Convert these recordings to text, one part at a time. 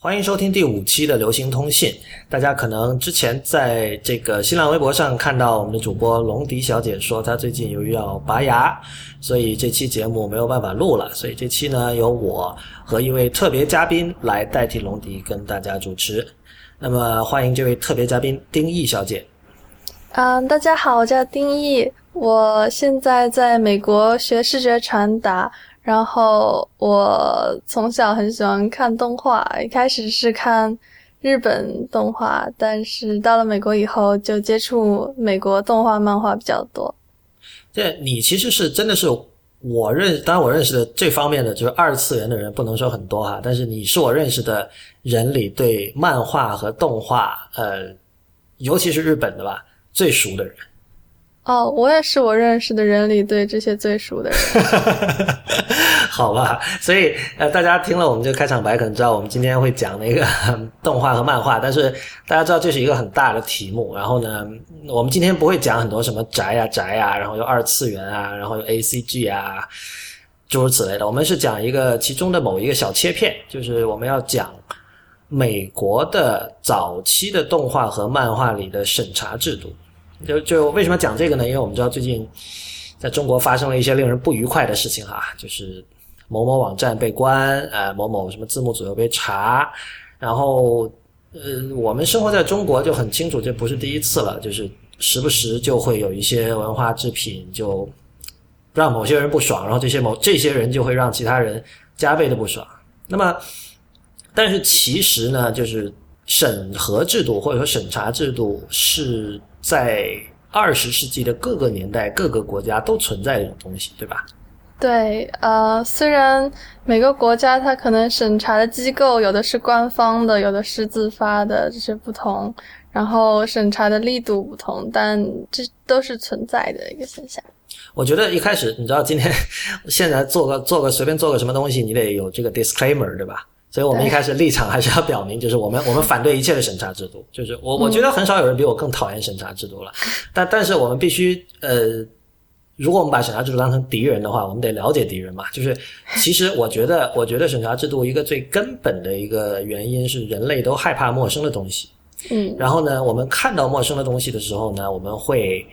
欢迎收听第五期的流行通信。大家可能之前在这个新浪微博上看到我们的主播龙迪小姐说，她最近由于要拔牙，所以这期节目没有办法录了。所以这期呢，由我和一位特别嘉宾来代替龙迪跟大家主持。那么，欢迎这位特别嘉宾丁毅小姐。嗯，大家好，我叫丁毅，我现在在美国学视觉传达。然后我从小很喜欢看动画，一开始是看日本动画，但是到了美国以后就接触美国动画漫画比较多。这你其实是真的是我认，当然我认识的这方面的就是二次元的人不能说很多哈，但是你是我认识的人里对漫画和动画，呃，尤其是日本的吧，最熟的人。哦，我也是我认识的人里对这些最熟的人。好吧，所以呃，大家听了我们这个开场白，可能知道我们今天会讲那个 动画和漫画。但是大家知道这是一个很大的题目，然后呢，我们今天不会讲很多什么宅呀宅呀，然后又二次元啊，然后又 A C G 啊，诸如此类的。我们是讲一个其中的某一个小切片，就是我们要讲美国的早期的动画和漫画里的审查制度。就就为什么讲这个呢？因为我们知道最近在中国发生了一些令人不愉快的事情哈，就是某某网站被关，呃，某某什么字幕组又被查，然后呃，我们生活在中国就很清楚，这不是第一次了，就是时不时就会有一些文化制品就让某些人不爽，然后这些某这些人就会让其他人加倍的不爽。那么，但是其实呢，就是审核制度或者说审查制度是。在二十世纪的各个年代、各个国家都存在这种东西，对吧？对，呃，虽然每个国家它可能审查的机构有的是官方的，有的是自发的，这些不同，然后审查的力度不同，但这都是存在的一个现象。我觉得一开始，你知道，今天现在做个做个随便做个什么东西，你得有这个 disclaimer，对吧？所以我们一开始立场还是要表明，就是我们我们反对一切的审查制度。就是我我觉得很少有人比我更讨厌审查制度了。但但是我们必须呃，如果我们把审查制度当成敌人的话，我们得了解敌人嘛。就是其实我觉得，我觉得审查制度一个最根本的一个原因是人类都害怕陌生的东西。嗯。然后呢，我们看到陌生的东西的时候呢，我们会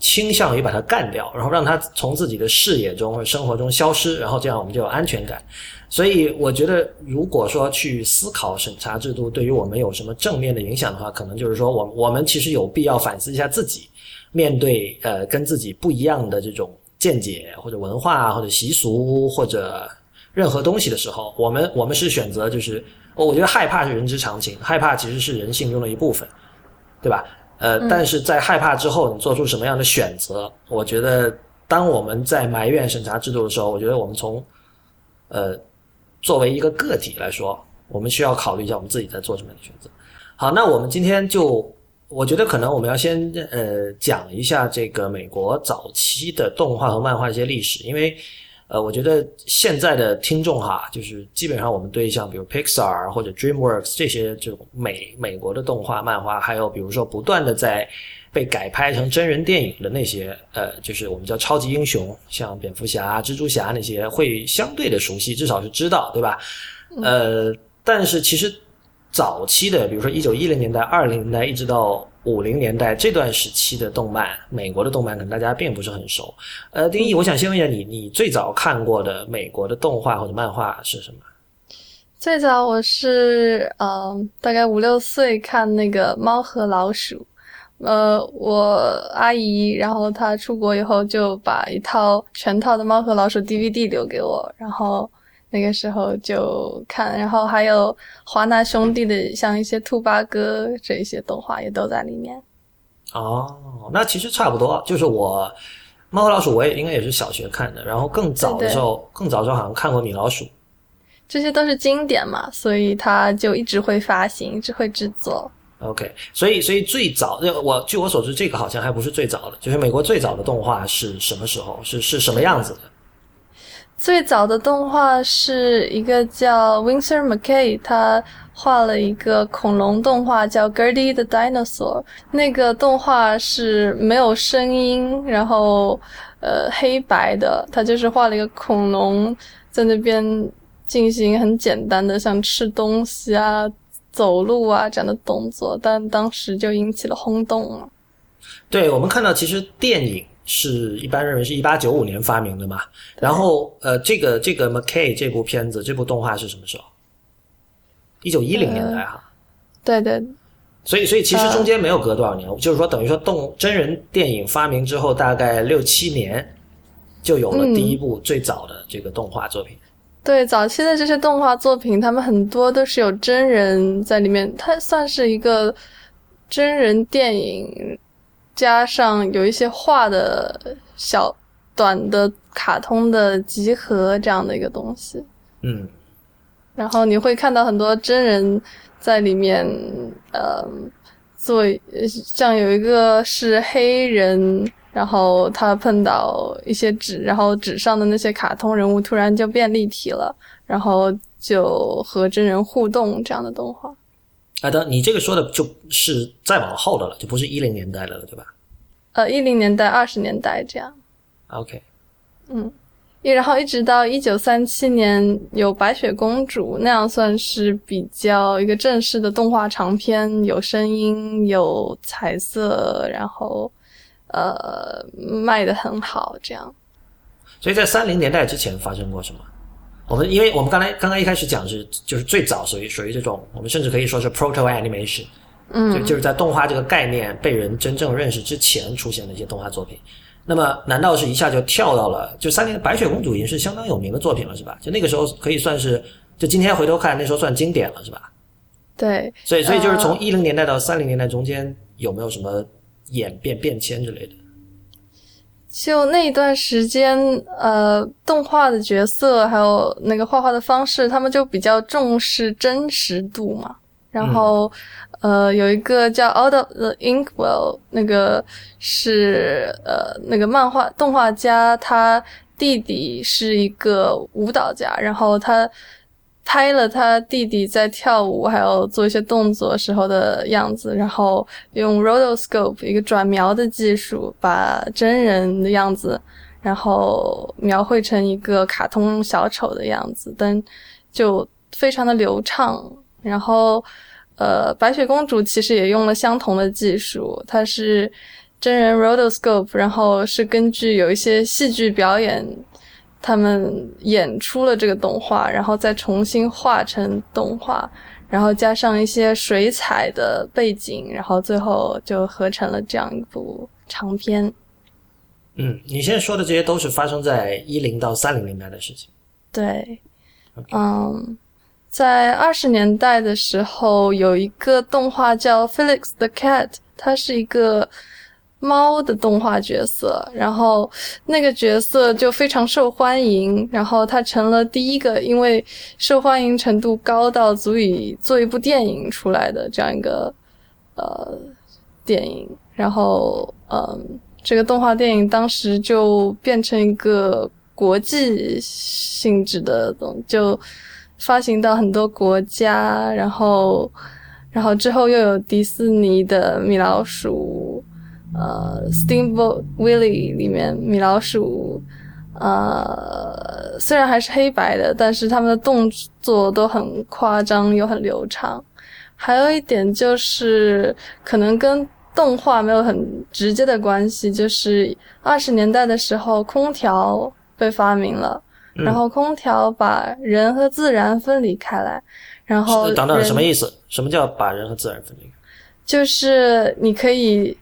倾向于把它干掉，然后让它从自己的视野中或者生活中消失，然后这样我们就有安全感。所以，我觉得，如果说去思考审查制度对于我们有什么正面的影响的话，可能就是说，我我们其实有必要反思一下自己，面对呃跟自己不一样的这种见解或者文化或者习俗或者任何东西的时候，我们我们是选择就是，我觉得害怕是人之常情，害怕其实是人性中的一部分，对吧？呃，但是在害怕之后，你做出什么样的选择？我觉得，当我们在埋怨审查制度的时候，我觉得我们从呃。作为一个个体来说，我们需要考虑一下我们自己在做什么样的选择。好，那我们今天就，我觉得可能我们要先呃讲一下这个美国早期的动画和漫画一些历史，因为呃，我觉得现在的听众哈，就是基本上我们对像比如 Pixar 或者 DreamWorks 这些这种美美国的动画漫画，还有比如说不断的在。被改拍成真人电影的那些，呃，就是我们叫超级英雄，像蝙蝠侠、蜘蛛侠那些，会相对的熟悉，至少是知道，对吧？呃，但是其实早期的，比如说一九一零年代、二零年代，一直到五零年代这段时期的动漫，美国的动漫可能大家并不是很熟。呃，丁毅，我想先问一下你，你最早看过的美国的动画或者漫画是什么？最早我是嗯，大概五六岁看那个《猫和老鼠》。呃，我阿姨，然后她出国以后就把一套全套的《猫和老鼠》DVD 留给我，然后那个时候就看，然后还有华纳兄弟的，像一些兔八哥这一些动画也都在里面。哦，那其实差不多，就是我《猫和老鼠》，我也应该也是小学看的，然后更早的时候，更早的时候好像看过《米老鼠》，这些都是经典嘛，所以它就一直会发行，一直会制作。OK，所以所以最早，我据我所知，这个好像还不是最早的，就是美国最早的动画是什么时候？是是什么样子的？最早的动画是一个叫 Winsor McKay，他画了一个恐龙动画叫 Gertie the Dinosaur，那个动画是没有声音，然后呃黑白的，他就是画了一个恐龙在那边进行很简单的像吃东西啊、走路啊这样的动作，但当时就引起了轰动了。对我们看到，其实电影是一般认为是一八九五年发明的嘛，然后呃，这个这个 McKay 这部片子这部动画是什么时候？一九一零年代哈。对对。所以，所以其实中间没有隔多少年，就是说，等于说动真人电影发明之后，大概六七年，就有了第一部最早的这个动画作品。对，早期的这些动画作品，他们很多都是有真人在里面，它算是一个真人电影，加上有一些画的小短的卡通的集合这样的一个东西。嗯。然后你会看到很多真人。在里面，呃，做像有一个是黑人，然后他碰到一些纸，然后纸上的那些卡通人物突然就变立体了，然后就和真人互动这样的动画。啊，等你这个说的就是再往后的了，就不是一零年代的了，对吧？呃，一零年代、二十年代这样。OK。嗯。然后一直到一九三七年有白雪公主那样算是比较一个正式的动画长片，有声音有彩色，然后呃卖的很好这样。所以在三零年代之前发生过什么？我们因为我们刚才刚刚一开始讲是就是最早属于属于这种我们甚至可以说是 proto animation，嗯，就就是在动画这个概念被人真正认识之前出现的一些动画作品。那么，难道是一下就跳到了就三年《白雪公主》已经是相当有名的作品了，是吧？就那个时候可以算是，就今天回头看，那时候算经典了，是吧？对。所以，所以就是从一零年代到三零年代中间有没有什么演变、变迁之类的？就那一段时间，呃，动画的角色还有那个画画的方式，他们就比较重视真实度嘛。然后，呃，有一个叫 Out of the Inkwell，那个是呃那个漫画动画家，他弟弟是一个舞蹈家，然后他拍了他弟弟在跳舞还有做一些动作时候的样子，然后用 rotoscope 一个转描的技术把真人的样子，然后描绘成一个卡通小丑的样子，但就非常的流畅。然后，呃，白雪公主其实也用了相同的技术，它是真人 rotoscope，然后是根据有一些戏剧表演，他们演出了这个动画，然后再重新画成动画，然后加上一些水彩的背景，然后最后就合成了这样一部长片。嗯，你现在说的这些都是发生在一零到三零年代的事情。对，嗯。在二十年代的时候，有一个动画叫《Felix the Cat》，它是一个猫的动画角色，然后那个角色就非常受欢迎，然后它成了第一个因为受欢迎程度高到足以做一部电影出来的这样一个呃电影，然后嗯，这个动画电影当时就变成一个国际性质的东就。发行到很多国家，然后，然后之后又有迪士尼的米老鼠，呃，Steamboat Willie 里面米老鼠，呃，虽然还是黑白的，但是他们的动作都很夸张又很流畅。还有一点就是，可能跟动画没有很直接的关系，就是二十年代的时候，空调被发明了。然后空调把人和自然分离开来，然后等等什么意思？什么叫把人和自然分离？就是你可以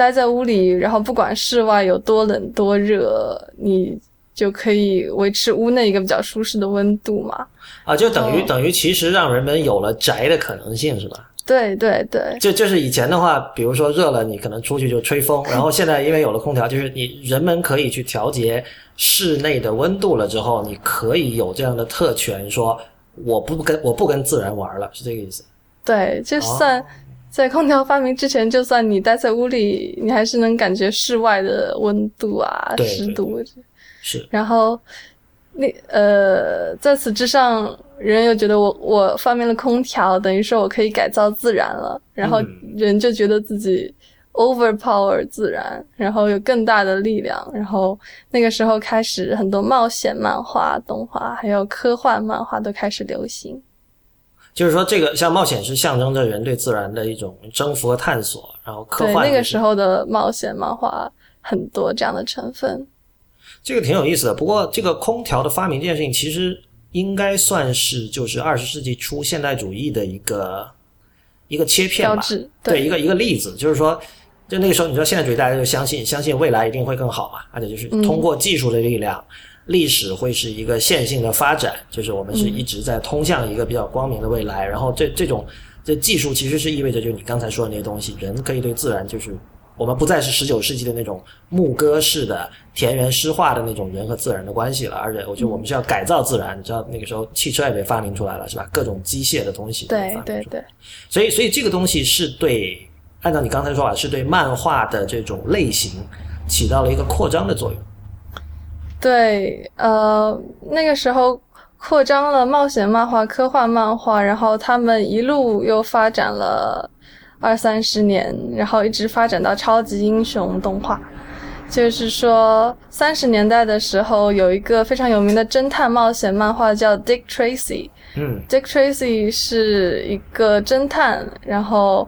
待在屋里，然后不管室外有多冷多热，你就可以维持屋内一个比较舒适的温度嘛。啊，就等于等于其实让人们有了宅的可能性，是吧？对对对，就就是以前的话，比如说热了，你可能出去就吹风，然后现在因为有了空调，就是你人们可以去调节室内的温度了之后，你可以有这样的特权，说我不跟我不跟自然玩了，是这个意思？对，就算在空调发明之前，就算你待在屋里，你还是能感觉室外的温度啊、湿度，是，然后。那呃，在此之上，人又觉得我我发明了空调，等于说我可以改造自然了，然后人就觉得自己 overpower 自然，然后有更大的力量。然后那个时候开始，很多冒险漫画、动画，还有科幻漫画都开始流行。就是说，这个像冒险是象征着人对自然的一种征服和探索，然后科幻那个时候的冒险漫画很多这样的成分。这个挺有意思的。不过，这个空调的发明这件事情，其实应该算是就是二十世纪初现代主义的一个一个切片吧，对一个一个例子。就是说，就那个时候，你说现代主义大家就相信相信未来一定会更好嘛，而且就是通过技术的力量。历史会是一个线性的发展，就是我们是一直在通向一个比较光明的未来。然后这这种这技术其实是意味着，就是你刚才说的那些东西，人可以对自然，就是我们不再是十九世纪的那种牧歌式的田园诗化的那种人和自然的关系了。而且我觉得我们是要改造自然。你知道那个时候汽车也被发明出来了，是吧？各种机械的东西对对对。所以所以这个东西是对，按照你刚才说法，是对漫画的这种类型起到了一个扩张的作用。对，呃，那个时候扩张了冒险漫画、科幻漫画，然后他们一路又发展了二三十年，然后一直发展到超级英雄动画。就是说，三十年代的时候，有一个非常有名的侦探冒险漫画叫 Dick Tracy。嗯，Dick Tracy 是一个侦探，然后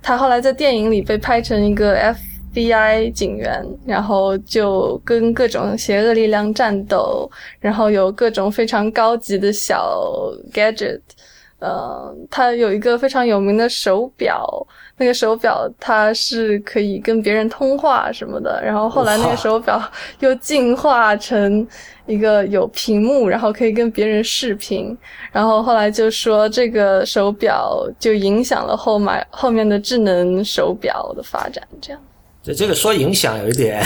他后来在电影里被拍成一个 F。FBI 警员，然后就跟各种邪恶力量战斗，然后有各种非常高级的小 gadget。呃，他有一个非常有名的手表，那个手表它是可以跟别人通话什么的。然后后来那个手表又进化成一个有屏幕，然后可以跟别人视频。然后后来就说这个手表就影响了后买后面的智能手表的发展，这样。这这个说影响有一点，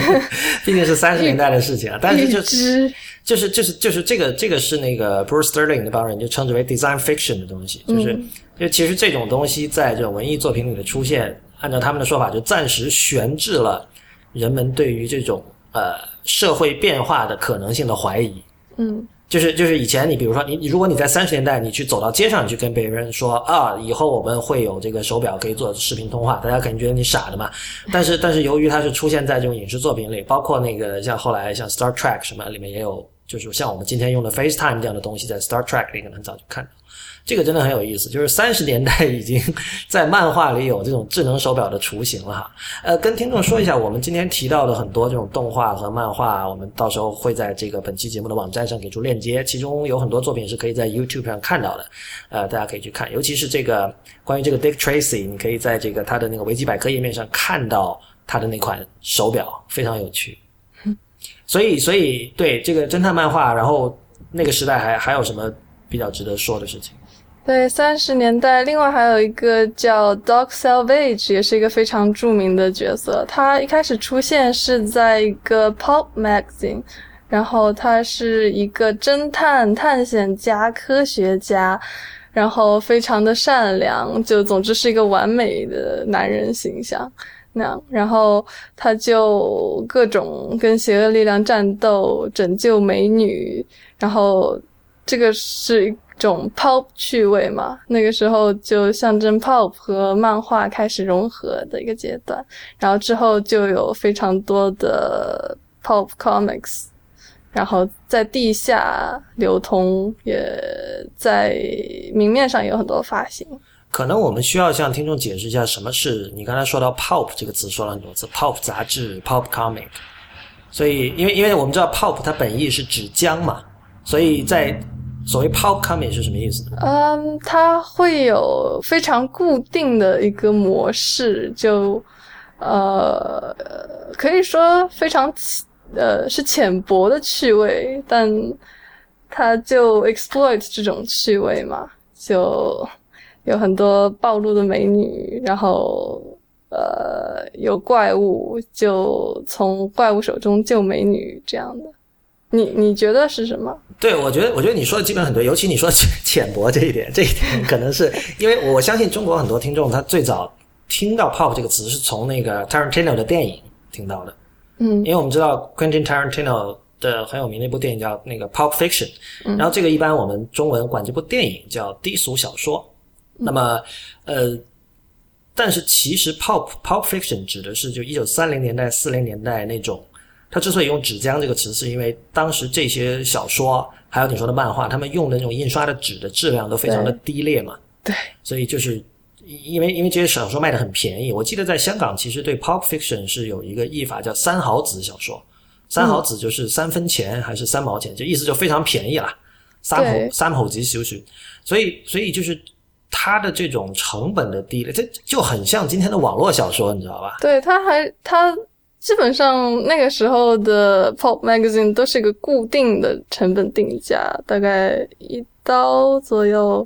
毕竟是三十年代的事情啊。但是就是就是就是就是这个这个是那个 Bruce Sterling 那帮人就称之为 design fiction 的东西，就是就其实这种东西在这种文艺作品里的出现，按照他们的说法，就暂时悬置了人们对于这种呃社会变化的可能性的怀疑。嗯。就是就是以前你比如说你你如果你在三十年代你去走到街上你去跟别人说啊以后我们会有这个手表可以做视频通话，大家肯定觉得你傻的嘛。但是但是由于它是出现在这种影视作品里，包括那个像后来像 Star Trek 什么里面也有，就是像我们今天用的 FaceTime 这样的东西，在 Star Trek 里可能早就看到。这个真的很有意思，就是三十年代已经在漫画里有这种智能手表的雏形了哈。呃，跟听众说一下，我们今天提到的很多这种动画和漫画，我们到时候会在这个本期节目的网站上给出链接，其中有很多作品是可以在 YouTube 上看到的，呃，大家可以去看。尤其是这个关于这个 Dick Tracy，你可以在这个他的那个维基百科页面上看到他的那款手表，非常有趣。所以，所以对这个侦探漫画，然后那个时代还还有什么比较值得说的事情？对，三十年代，另外还有一个叫 Doc Savage，也是一个非常著名的角色。他一开始出现是在一个 Pop Magazine，然后他是一个侦探、探险家、科学家，然后非常的善良，就总之是一个完美的男人形象那。然后他就各种跟邪恶力量战斗，拯救美女，然后这个是。种 pop 趣味嘛，那个时候就象征 pop 和漫画开始融合的一个阶段，然后之后就有非常多的 pop comics，然后在地下流通，也在明面上有很多发行。可能我们需要向听众解释一下，什么是你刚才说到 pop 这个词说了很多次，pop 杂志，pop comic，所以因为因为我们知道 pop 它本意是指浆嘛，所以在所谓 pulp coming 是什么意思？嗯，它会有非常固定的一个模式，就呃，可以说非常呃是浅薄的趣味，但它就 exploit 这种趣味嘛，就有很多暴露的美女，然后呃有怪物，就从怪物手中救美女这样的。你你觉得是什么？对，我觉得我觉得你说的基本很对，尤其你说 浅薄这一点，这一点可能是因为我相信中国很多听众他最早听到 “pop” 这个词是从那个 Tarantino 的电影听到的。嗯，因为我们知道 Quentin Tarantino 的很有名的一部电影叫那个《Pulp Fiction》，然后这个一般我们中文管这部电影叫低俗小说。那么，呃。但是其实 pulp pulp fiction 指的是就一九三零年代、四零年代那种。它之所以用“纸浆”这个词，是因为当时这些小说，还有你说的漫画，他们用的那种印刷的纸的质量都非常的低劣嘛。对，所以就是因为因为这些小说卖的很便宜。我记得在香港，其实对 pulp fiction 是有一个译法叫“三毫子小说”，三毫子就是三分钱还是三毛钱，就意思就非常便宜了。三毫三毫子小说，所以所以就是它的这种成本的低劣，这就很像今天的网络小说，你知道吧？对，它还它基本上那个时候的 pulp magazine 都是一个固定的成本定价，大概一刀左右，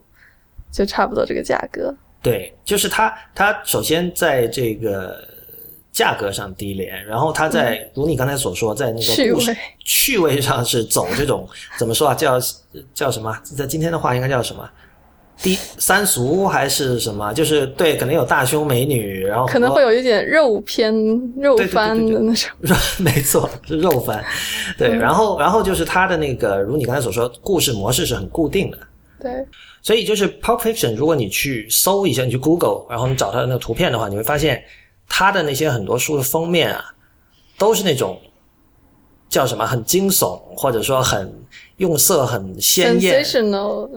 就差不多这个价格。对，就是它它首先在这个。价格上低廉，然后它在如你刚才所说，在那个趣味趣味上是走这种怎么说啊？叫叫什么？在今天的话应该叫什么？低三俗还是什么？就是对，可能有大胸美女，然后可能会有一点肉片、肉番的那种。没错，是肉番。对，然后然后就是他的那个，如你刚才所说，故事模式是很固定的。对，所以就是 pop fiction，如果你去搜一下，你去 Google，然后你找它的那个图片的话，你会发现。他的那些很多书的封面啊，都是那种叫什么很惊悚，或者说很用色很鲜艳，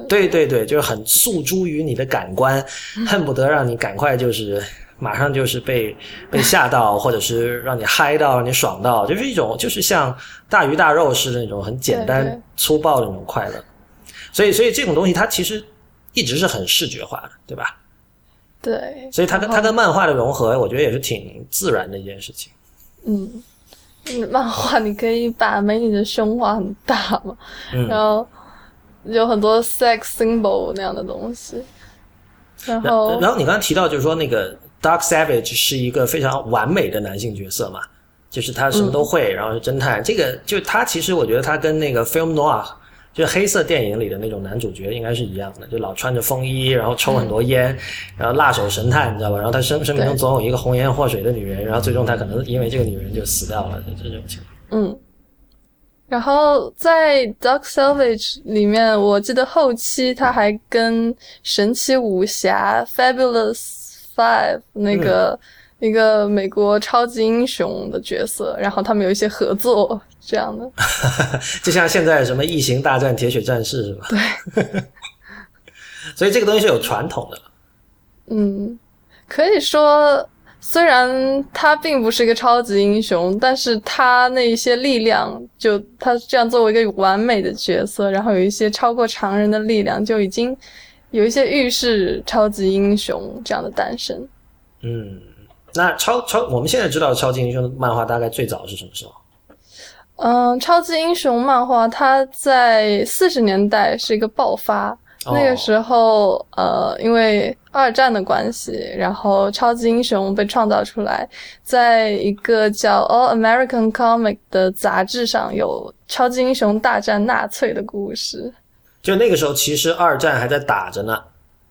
对对对，就是很诉诸于你的感官，恨不得让你赶快就是马上就是被被吓到，或者是让你嗨到，让你爽到，就是一种就是像大鱼大肉似的那种很简单粗暴的那种快乐。所以，所以这种东西它其实一直是很视觉化的，对吧？对，所以它跟它跟漫画的融合，我觉得也是挺自然的一件事情。嗯，漫画你可以把美女的胸画很大嘛，然后有很多 sex symbol 那样的东西。然后，然后你刚刚提到就是说那个 Dark Savage 是一个非常完美的男性角色嘛，就是他什么都会，然后是侦探。这个就他其实我觉得他跟那个 Film Noir。就黑色电影里的那种男主角应该是一样的，就老穿着风衣，然后抽很多烟，然后辣手神探，你知道吧？然后他生生命中总有一个红颜祸水的女人，然后最终他可能因为这个女人就死掉了，就这种情况。嗯，然后在《Dark Salvage》里面，我记得后期他还跟神奇武侠 Fabulous Five 那个。一个美国超级英雄的角色，然后他们有一些合作这样的，就像现在什么异形大战铁血战士是吧？对，所以这个东西是有传统的。嗯，可以说，虽然他并不是一个超级英雄，但是他那一些力量，就他这样作为一个完美的角色，然后有一些超过常人的力量，就已经有一些预示超级英雄这样的诞生。嗯。那超超，我们现在知道超级英雄漫画大概最早是什么时候？嗯，超级英雄漫画它在四十年代是一个爆发，那个时候呃，因为二战的关系，然后超级英雄被创造出来，在一个叫《All American Comic》的杂志上有超级英雄大战纳粹的故事。就那个时候，其实二战还在打着呢。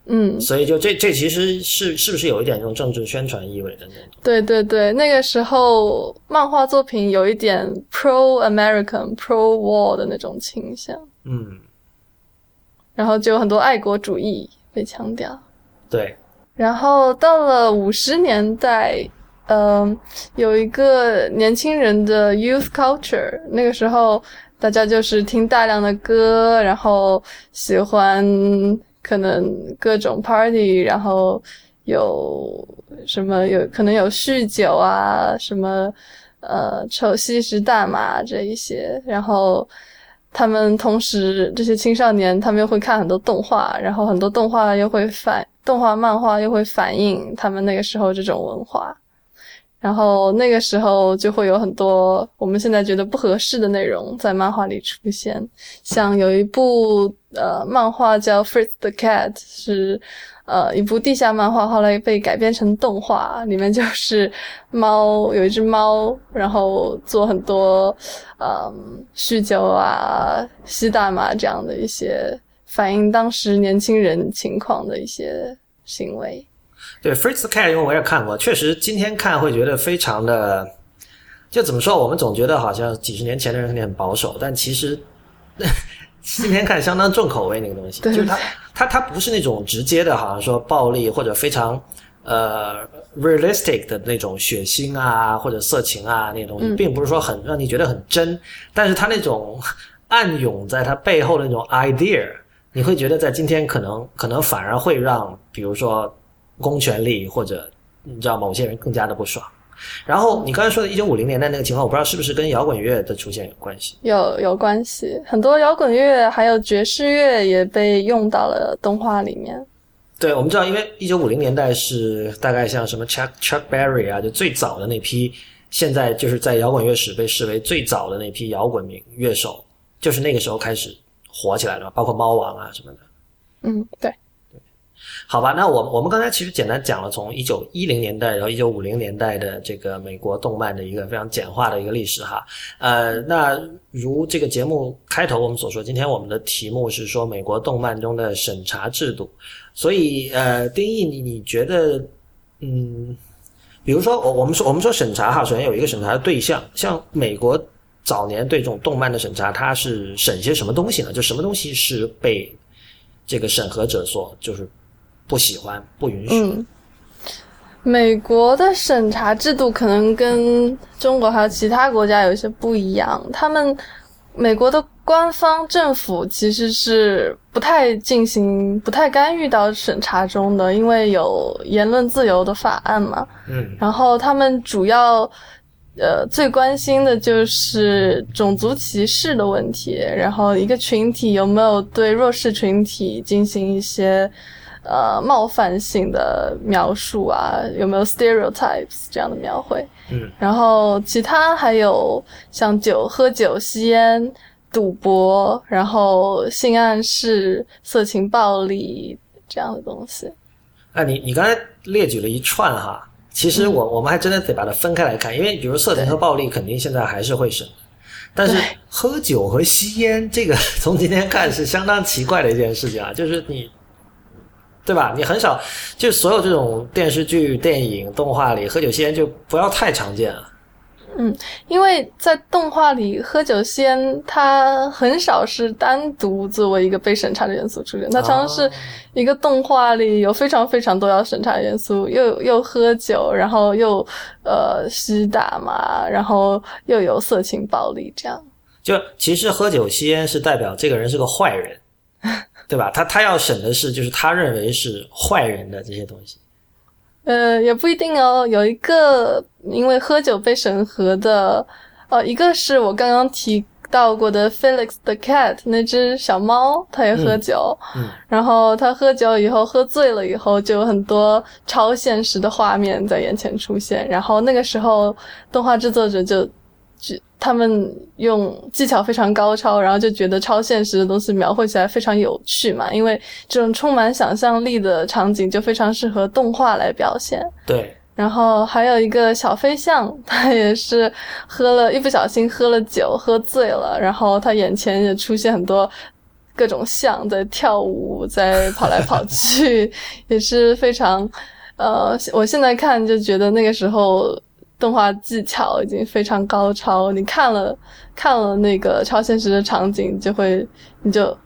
嗯，所以就这这其实是是不是有一点这种政治宣传意味的那种？对对对，那个时候漫画作品有一点 pro American pro war 的那种倾向。嗯，然后就有很多爱国主义被强调。对。然后到了五十年代，嗯，有一个年轻人的 youth culture，那个时候大家就是听大量的歌，然后喜欢。可能各种 party，然后有什么有可能有酗酒啊，什么呃抽吸食大麻这一些，然后他们同时这些青少年他们又会看很多动画，然后很多动画又会反动画漫画又会反映他们那个时候这种文化。然后那个时候就会有很多我们现在觉得不合适的内容在漫画里出现，像有一部呃漫画叫《Fritz the Cat》，是呃一部地下漫画，后来被改编成动画，里面就是猫有一只猫，然后做很多嗯酗酒啊、吸大麻这样的一些反映当时年轻人情况的一些行为。对《Fritz Cat》，因为我也看过，确实今天看会觉得非常的，就怎么说？我们总觉得好像几十年前的人肯定很保守，但其实 今天看相当重口味那个东西，就是它它它不是那种直接的，好像说暴力或者非常呃 realistic 的那种血腥啊或者色情啊那些东西，并不是说很让你觉得很真，但是它那种 暗涌在它背后的那种 idea，你会觉得在今天可能可能反而会让比如说公权力或者你知道某些人更加的不爽。然后你刚才说的一九五零年代那个情况，我不知道是不是跟摇滚乐的出现有关系？有有关系，很多摇滚乐还有爵士乐也被用到了动画里面。对，我们知道，因为一九五零年代是大概像什么 Chuck Chuck Berry 啊，就最早的那批，现在就是在摇滚乐史被视为最早的那批摇滚名乐手，就是那个时候开始火起来的，包括猫王啊什么的。嗯，对。好吧，那我我们刚才其实简单讲了从一九一零年代，然后一九五零年代的这个美国动漫的一个非常简化的一个历史哈。呃，那如这个节目开头我们所说，今天我们的题目是说美国动漫中的审查制度。所以呃，丁毅，你你觉得，嗯，比如说我我们说我们说审查哈，首先有一个审查的对象，像美国早年对这种动漫的审查，它是审些什么东西呢？就什么东西是被这个审核者所就是。不喜欢，不允许。嗯，美国的审查制度可能跟中国还有其他国家有一些不一样。他们美国的官方政府其实是不太进行、不太干预到审查中的，因为有言论自由的法案嘛。嗯，然后他们主要呃最关心的就是种族歧视的问题，然后一个群体有没有对弱势群体进行一些。呃，冒犯性的描述啊，有没有 stereotypes 这样的描绘？嗯，然后其他还有像酒、喝酒、吸烟、赌博，然后性暗示、色情、暴力这样的东西。啊，你你刚才列举了一串哈，其实我我们还真的得把它分开来看，因为比如色情和暴力肯定现在还是会审，但是喝酒和吸烟这个 从今天看是相当奇怪的一件事情啊，就是你。对吧？你很少，就所有这种电视剧、电影、动画里喝酒吸烟就不要太常见了。嗯，因为在动画里喝酒吸烟，它很少是单独作为一个被审查的元素出现，它常常是一个动画里有非常非常多要审查元素，又又喝酒，然后又呃吸大麻，然后又有色情暴力这样。就其实喝酒吸烟是代表这个人是个坏人。对吧？他他要审的是，就是他认为是坏人的这些东西。呃，也不一定哦。有一个因为喝酒被审核的，呃，一个是我刚刚提到过的 Felix the Cat 那只小猫，它也喝酒。嗯。然后它喝酒以后，喝醉了以后，就有很多超现实的画面在眼前出现。然后那个时候，动画制作者就。他们用技巧非常高超，然后就觉得超现实的东西描绘起来非常有趣嘛，因为这种充满想象力的场景就非常适合动画来表现。对，然后还有一个小飞象，他也是喝了一不小心喝了酒，喝醉了，然后他眼前也出现很多各种象在跳舞，在跑来跑去，也是非常，呃，我现在看就觉得那个时候。动画技巧已经非常高超，你看了看了那个超现实的场景，就会你就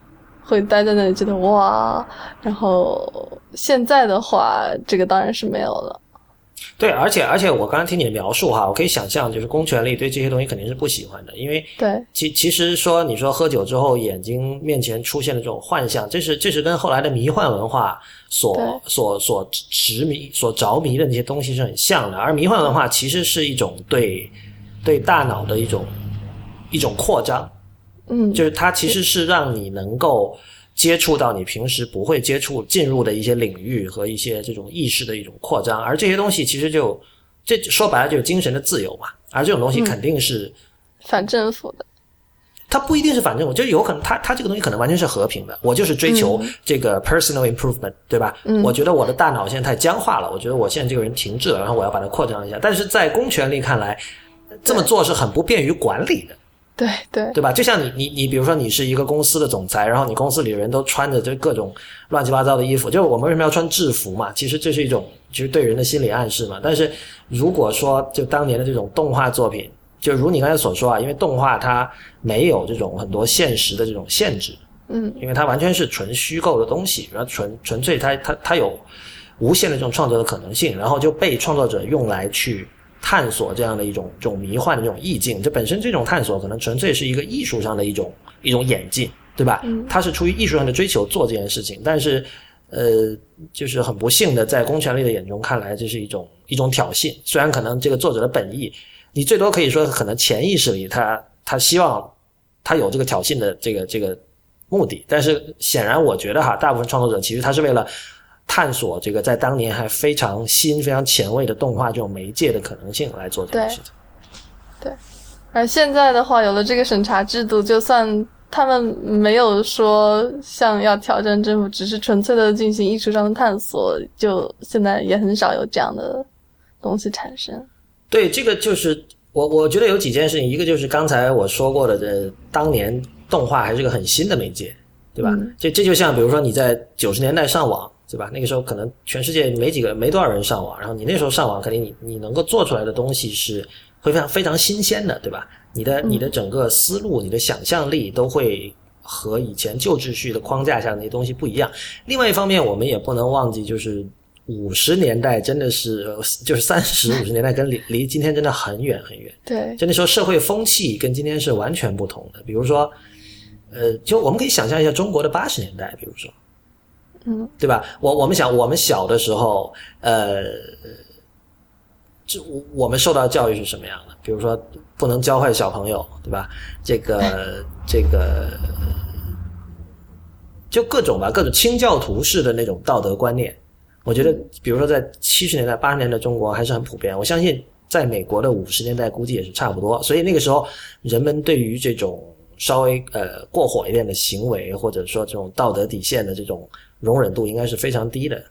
会待在那里觉得哇。然后现在的话，这个当然是没有了。对，而且而且我刚刚听你的描述哈，我可以想象，就是公权力对这些东西肯定是不喜欢的，因为对。其其实说你说喝酒之后眼睛面前出现的这种幻象，这是这是跟后来的迷幻文化所所所执迷所着迷的那些东西是很像的，而迷幻文化其实是一种对对大脑的一种一种扩张，嗯，就是它其实是让你能够。接触到你平时不会接触进入的一些领域和一些这种意识的一种扩张，而这些东西其实就这说白了就是精神的自由嘛。而这种东西肯定是反政府的，它不一定是反政府，就有可能它它这个东西可能完全是和平的。我就是追求这个 personal improvement，对吧？我觉得我的大脑现在太僵化了，我觉得我现在这个人停滞了，然后我要把它扩张一下。但是在公权力看来，这么做是很不便于管理的。对对对吧？就像你你你，比如说你是一个公司的总裁，然后你公司里人都穿着这各种乱七八糟的衣服，就是我们为什么要穿制服嘛？其实这是一种就是对人的心理暗示嘛。但是如果说就当年的这种动画作品，就如你刚才所说啊，因为动画它没有这种很多现实的这种限制，嗯，因为它完全是纯虚构的东西，然后纯纯粹它它它有无限的这种创作的可能性，然后就被创作者用来去探索这样的一种这种迷幻的这种意境。这本身这种探索可能纯粹是一个艺术上的一种一种演进，对吧？它是出于艺术上的追求做这件事情，但是呃，就是很不幸的，在公权力的眼中看来，这是一种一种挑衅。虽然可能这个作者的本意，你最多可以说可能潜意识里他他希望他有这个挑衅的这个这个目的，但是显然我觉得哈，大部分创作者其实他是为了。探索这个在当年还非常新、非常前卫的动画这种媒介的可能性来做这件事情。对，而现在的话，有了这个审查制度，就算他们没有说像要挑战政府，只是纯粹的进行艺术上的探索，就现在也很少有这样的东西产生。对，这个就是我我觉得有几件事情，一个就是刚才我说过的，这当年动画还是个很新的媒介，对吧？这这就像比如说你在九十年代上网。对吧？那个时候可能全世界没几个、没多少人上网，然后你那时候上网，肯定你你能够做出来的东西是会非常非常新鲜的，对吧？你的你的整个思路、你的想象力都会和以前旧秩序的框架下那些东西不一样。另外一方面，我们也不能忘记，就是五十年代真的是就是三十五十年代跟离离今天真的很远很远。对，就那时候社会风气跟今天是完全不同的。比如说，呃，就我们可以想象一下中国的八十年代，比如说。嗯，对吧？我我们想，我们小的时候，呃，这我我们受到教育是什么样的？比如说，不能教坏小朋友，对吧？这个 这个，就各种吧，各种清教徒式的那种道德观念。我觉得，比如说在七十年代、八十年代中国还是很普遍。我相信，在美国的五十年代估计也是差不多。所以那个时候，人们对于这种稍微呃过火一点的行为，或者说这种道德底线的这种。容忍度应该是非常低的，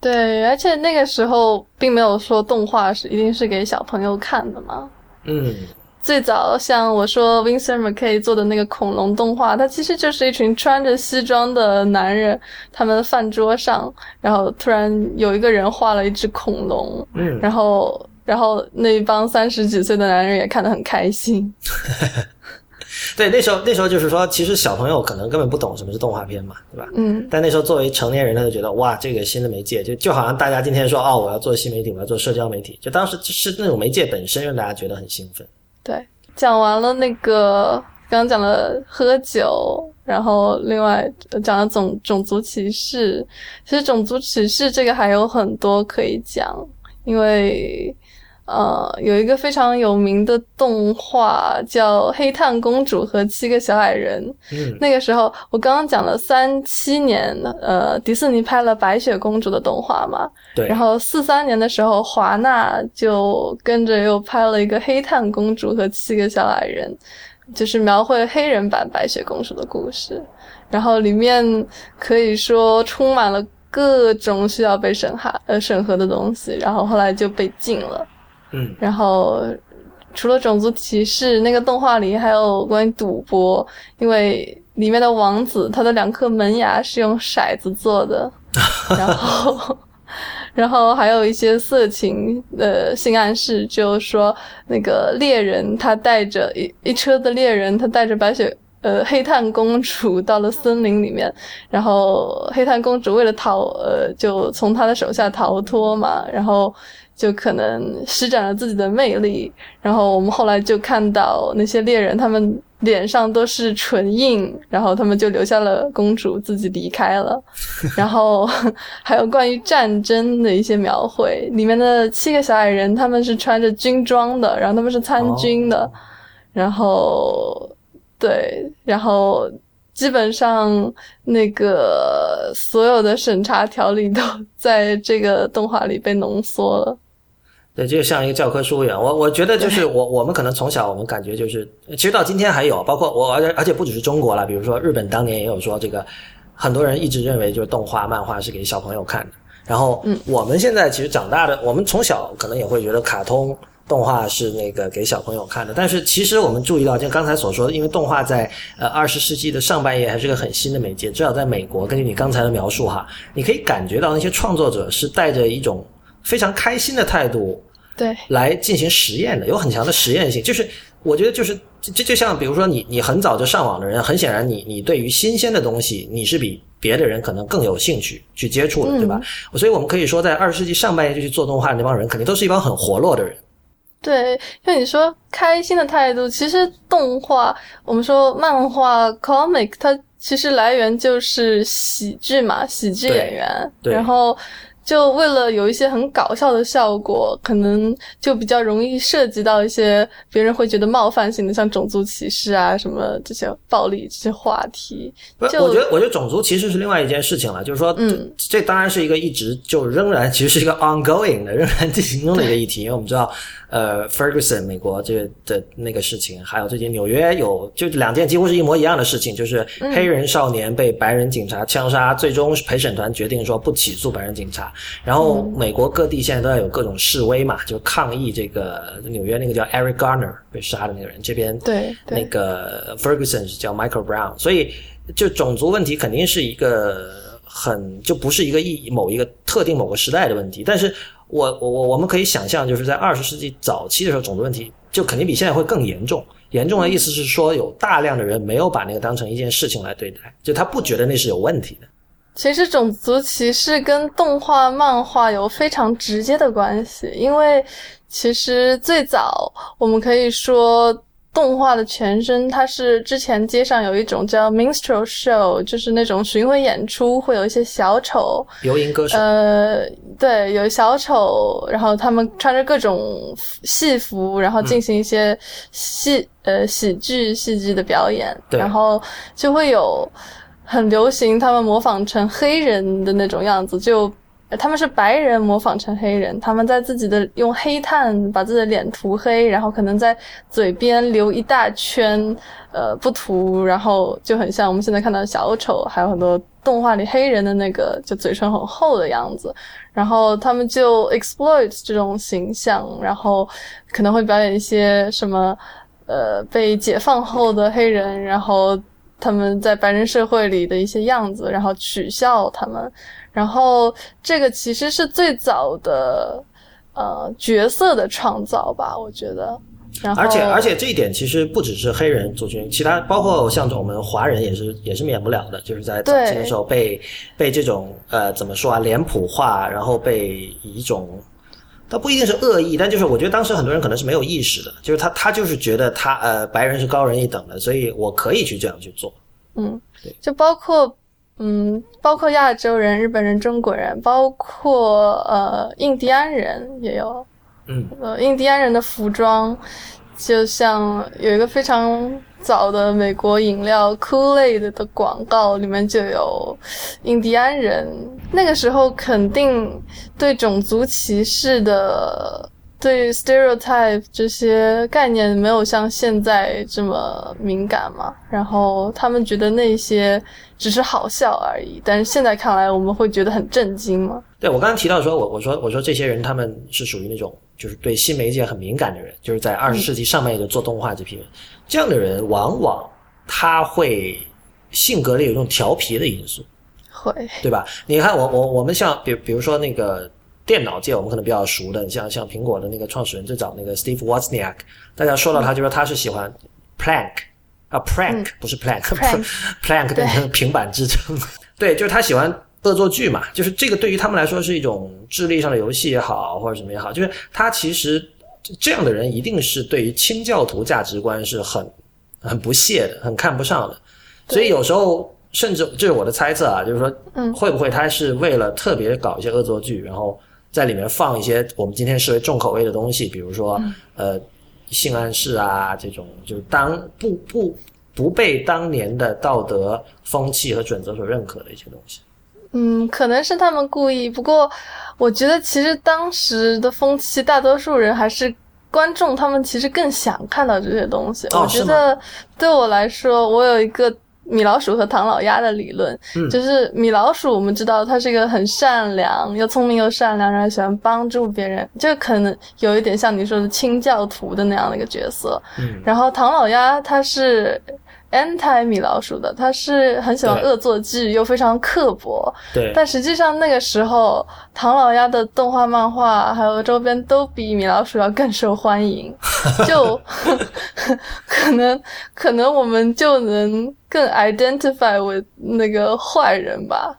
对，而且那个时候并没有说动画是一定是给小朋友看的嘛。嗯，最早像我说 Vincent McKay 做的那个恐龙动画，它其实就是一群穿着西装的男人，他们饭桌上，然后突然有一个人画了一只恐龙，嗯，然后然后那帮三十几岁的男人也看得很开心。对，那时候那时候就是说，其实小朋友可能根本不懂什么是动画片嘛，对吧？嗯。但那时候作为成年人，他就觉得哇，这个新的媒介就就好像大家今天说哦，我要做新媒体，我要做社交媒体，就当时是那种媒介本身让大家觉得很兴奋。对，讲完了那个刚刚讲了喝酒，然后另外讲了种种族歧视。其实种族歧视这个还有很多可以讲，因为。呃，有一个非常有名的动画叫《黑炭公主和七个小矮人》。嗯，那个时候我刚刚讲了三七年，呃，迪士尼拍了白雪公主的动画嘛。对。然后四三年的时候，华纳就跟着又拍了一个《黑炭公主和七个小矮人》，就是描绘黑人版白雪公主的故事。然后里面可以说充满了各种需要被审核呃审核的东西，然后后来就被禁了。嗯，然后除了种族歧视，那个动画里还有关于赌博，因为里面的王子他的两颗门牙是用骰子做的，然后，然后还有一些色情的性暗示，就是说那个猎人他带着一一车的猎人，他带着白雪呃黑炭公主到了森林里面，然后黑炭公主为了逃呃就从他的手下逃脱嘛，然后。就可能施展了自己的魅力，然后我们后来就看到那些猎人，他们脸上都是唇印，然后他们就留下了公主自己离开了。然后 还有关于战争的一些描绘，里面的七个小矮人他们是穿着军装的，然后他们是参军的，然后对，然后基本上那个所有的审查条例都 在这个动画里被浓缩了。对，就像一个教科书一样。我我觉得就是我我们可能从小我们感觉就是，其实到今天还有，包括我而且而且不只是中国了，比如说日本当年也有说这个，很多人一直认为就是动画漫画是给小朋友看的。然后我们现在其实长大的，我们从小可能也会觉得卡通动画是那个给小朋友看的。但是其实我们注意到，就刚才所说的，因为动画在呃二十世纪的上半叶还是个很新的媒介，至少在美国，根据你刚才的描述哈，你可以感觉到那些创作者是带着一种。非常开心的态度，对，来进行实验的，有很强的实验性。就是我觉得，就是这就像比如说，你你很早就上网的人，很显然，你你对于新鲜的东西，你是比别的人可能更有兴趣去接触的，对吧？所以我们可以说，在二十世纪上半叶就去做动画的那帮人，肯定都是一帮很活络的人。对，因为你说开心的态度，其实动画，我们说漫画 comic，它其实来源就是喜剧嘛，喜剧演员，然后。就为了有一些很搞笑的效果，可能就比较容易涉及到一些别人会觉得冒犯性的，像种族歧视啊什么这些暴力这些话题。不，我觉得我觉得种族歧视是另外一件事情了，就是说，嗯，这当然是一个一直就仍然其实是一个 ongoing 的仍然进行中的一个议题，因为我们知道。呃，Ferguson 美国这的那个事情，还有最近纽约有就两件几乎是一模一样的事情，就是黑人少年被白人警察枪杀，最终陪审团决定说不起诉白人警察。然后美国各地现在都要有各种示威嘛，就抗议这个纽约那个叫 Eric Garner 被杀的那个人，这边对那个 Ferguson 是叫 Michael Brown，所以就种族问题肯定是一个很就不是一个一某一个特定某个时代的问题，但是。我我我我们可以想象，就是在二十世纪早期的时候，种族问题就肯定比现在会更严重。严重的意思是说，有大量的人没有把那个当成一件事情来对待，就他不觉得那是有问题的。其实，种族歧视跟动画、漫画有非常直接的关系，因为其实最早我们可以说。动画的前身，它是之前街上有一种叫 minstrel show，就是那种巡回演出，会有一些小丑、游吟歌手。呃，对，有小丑，然后他们穿着各种戏服，然后进行一些戏呃喜剧戏剧的表演，然后就会有很流行，他们模仿成黑人的那种样子，就。他们是白人模仿成黑人，他们在自己的用黑炭把自己的脸涂黑，然后可能在嘴边留一大圈，呃，不涂，然后就很像我们现在看到的小丑，还有很多动画里黑人的那个就嘴唇很厚的样子，然后他们就 exploit 这种形象，然后可能会表演一些什么，呃，被解放后的黑人，然后他们在白人社会里的一些样子，然后取笑他们。然后这个其实是最早的呃角色的创造吧，我觉得。然后而且而且这一点其实不只是黑人族群，其他包括像我们华人也是也是免不了的，就是在早期的时候被被这种呃怎么说啊脸谱化，然后被以一种，它不一定是恶意，但就是我觉得当时很多人可能是没有意识的，就是他他就是觉得他呃白人是高人一等的，所以我可以去这样去做。嗯，对，就包括。嗯，包括亚洲人、日本人、中国人，包括呃印第安人也有。嗯，呃，印第安人的服装，就像有一个非常早的美国饮料 Kool-Aid 的广告，里面就有印第安人。那个时候肯定对种族歧视的。对 stereotype 这些概念没有像现在这么敏感嘛，然后他们觉得那些只是好笑而已，但是现在看来我们会觉得很震惊嘛。对我刚刚提到说，我我说我说这些人他们是属于那种就是对新媒介很敏感的人，就是在二十世纪上半叶就做动画这批人，这样的人往往他会性格里有一种调皮的因素，会对吧？你看我我我们像比比如说那个。电脑界我们可能比较熟的，像像苹果的那个创始人最早那个 Steve Wozniak，大家说到他就说他是喜欢 plank 啊，Plank 不是 plank，plank 平板支撑，对，就是他喜欢恶作剧嘛，就是这个对于他们来说是一种智力上的游戏也好，或者什么也好，就是他其实这样的人一定是对于清教徒价值观是很很不屑的，很看不上的，所以有时候。甚至这是我的猜测啊，就是说，嗯会不会他是为了特别搞一些恶作剧，然后在里面放一些我们今天视为重口味的东西，比如说呃性暗示啊这种，就是当不不不被当年的道德风气和准则所认可的一些东西。嗯，可能是他们故意。不过我觉得其实当时的风气，大多数人还是观众，他们其实更想看到这些东西。我觉得对我来说，我有一个。米老鼠和唐老鸭的理论，就是米老鼠，我们知道它是一个很善良、又聪明又善良，然后喜欢帮助别人，就可能有一点像你说的清教徒的那样的一个角色。然后唐老鸭他是 anti 米老鼠的，他是很喜欢恶作剧又非常刻薄。对，但实际上那个时候，唐老鸭的动画、漫画还有周边都比米老鼠要更受欢迎，就 可能可能我们就能更 identify with 那个坏人吧。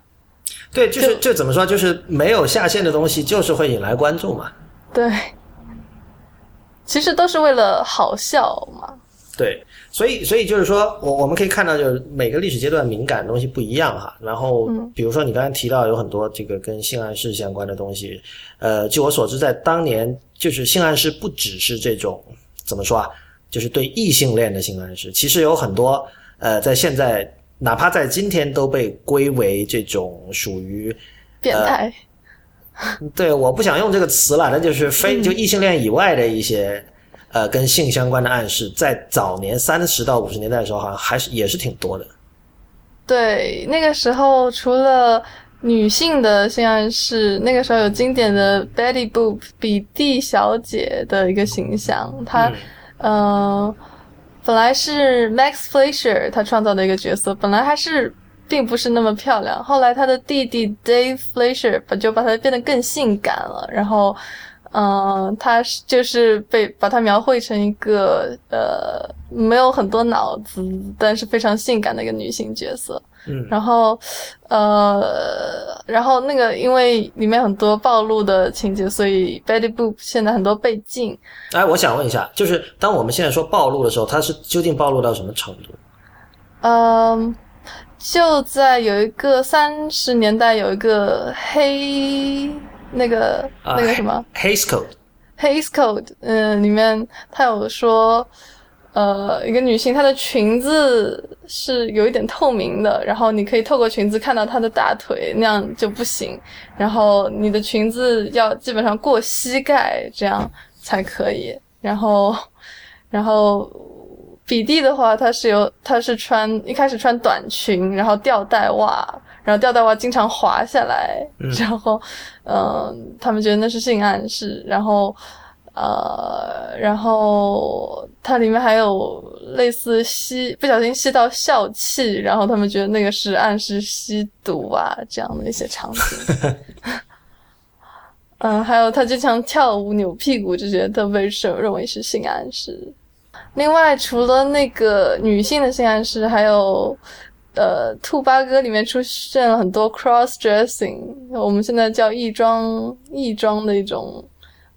对，就是就怎么说，就是没有下限的东西，就是会引来关注嘛。对，其实都是为了好笑嘛。对，所以所以就是说我我们可以看到，就是每个历史阶段敏感的东西不一样哈。然后，比如说你刚才提到有很多这个跟性暗示相关的东西，呃，据我所知，在当年就是性暗示不只是这种怎么说啊，就是对异性恋的性暗示，其实有很多呃，在现在哪怕在今天都被归为这种属于变态。对，我不想用这个词了，那就是非就异性恋以外的一些。呃，跟性相关的暗示，在早年三十到五十年代的时候，好像还是也是挺多的。对，那个时候除了女性的性暗示，那个时候有经典的 Betty Boop 比蒂小姐的一个形象，她呃本来是 Max Fleischer 他创造的一个角色，本来还是并不是那么漂亮，后来他的弟弟 Dave Fleischer 就把她变得更性感了，然后。嗯，他是就是被把她描绘成一个呃没有很多脑子，但是非常性感的一个女性角色。嗯，然后呃，然后那个因为里面很多暴露的情节，所以 Betty Boop 现在很多被禁。哎，我想问一下，就是当我们现在说暴露的时候，它是究竟暴露到什么程度？嗯，就在有一个三十年代有一个黑。那个那个什么，Hays Code，Hays Code，嗯，里面他有说，呃，一个女性她的裙子是有一点透明的，然后你可以透过裙子看到她的大腿，那样就不行。然后你的裙子要基本上过膝盖，这样才可以。然后，然后比蒂的话，她是有，她是穿一开始穿短裙，然后吊带袜。然后吊带袜经常滑下来，然后，嗯，他们觉得那是性暗示。然后，呃，然后它里面还有类似吸不小心吸到笑气，然后他们觉得那个是暗示吸毒啊这样的一些场景。嗯，还有他经常跳舞扭屁股，就觉得特别受认为是性暗示。另外，除了那个女性的性暗示，还有。呃，兔八哥里面出现了很多 cross dressing，我们现在叫异装异装的一种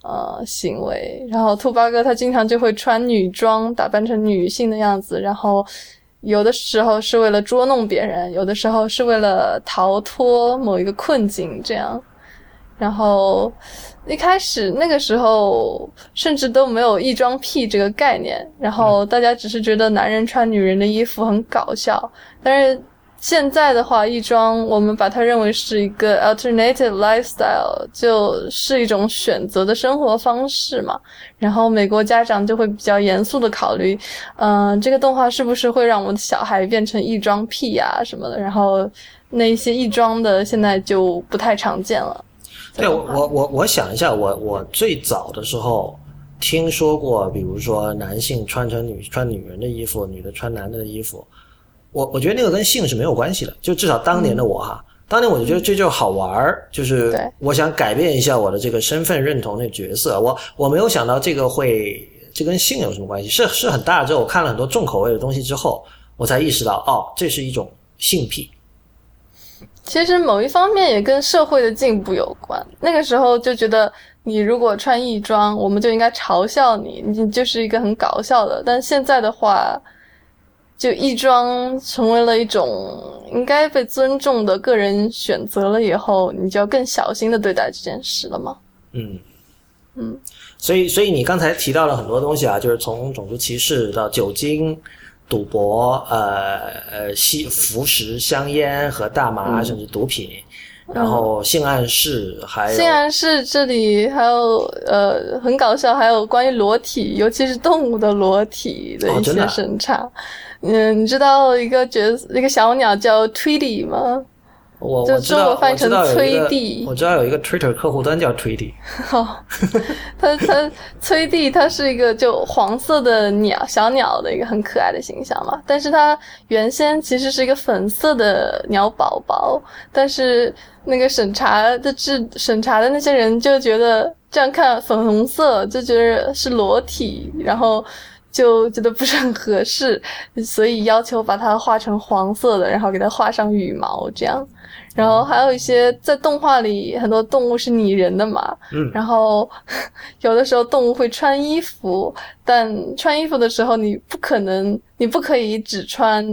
呃行为。然后兔八哥他经常就会穿女装，打扮成女性的样子，然后有的时候是为了捉弄别人，有的时候是为了逃脱某一个困境，这样。然后一开始那个时候甚至都没有异装癖这个概念，然后大家只是觉得男人穿女人的衣服很搞笑。但是现在的话，异装我们把它认为是一个 alternative lifestyle，就是一种选择的生活方式嘛。然后美国家长就会比较严肃的考虑，嗯，这个动画是不是会让我的小孩变成异装癖呀什么的。然后那些异装的现在就不太常见了。对，我我我我想一下，我我最早的时候听说过，比如说男性穿成女穿女人的衣服，女的穿男的衣服。我我觉得那个跟性是没有关系的，就至少当年的我哈，当年我就觉得这就好玩儿，就是我想改变一下我的这个身份认同的角色。我我没有想到这个会这跟性有什么关系，是是很大。之后我看了很多重口味的东西之后，我才意识到哦，这是一种性癖。其实某一方面也跟社会的进步有关。那个时候就觉得你如果穿异装，我们就应该嘲笑你，你就是一个很搞笑的。但现在的话。就异装成为了一种应该被尊重的个人选择了以后，你就要更小心的对待这件事了吗？嗯嗯，所以所以你刚才提到了很多东西啊，就是从种族歧视到酒精、赌博、呃呃吸服食、香烟和大麻，甚至毒品，然后性暗示，还有性暗示这里还有呃很搞笑，还有关于裸体，尤其是动物的裸体的一些审查。嗯，你知道一个角色一个小鸟叫 Tweety 吗？我就我知道，中国翻译成我知道有一个崔地我知道有一个 Twitter 客户端叫 Tweety，哦，它它崔地它是一个就黄色的鸟小鸟的一个很可爱的形象嘛，但是它原先其实是一个粉色的鸟宝宝，但是那个审查的制审查的那些人就觉得这样看粉红色就觉得是裸体，然后。就觉得不是很合适，所以要求把它画成黄色的，然后给它画上羽毛这样。然后还有一些在动画里，很多动物是拟人的嘛，嗯，然后有的时候动物会穿衣服，但穿衣服的时候你不可能，你不可以只穿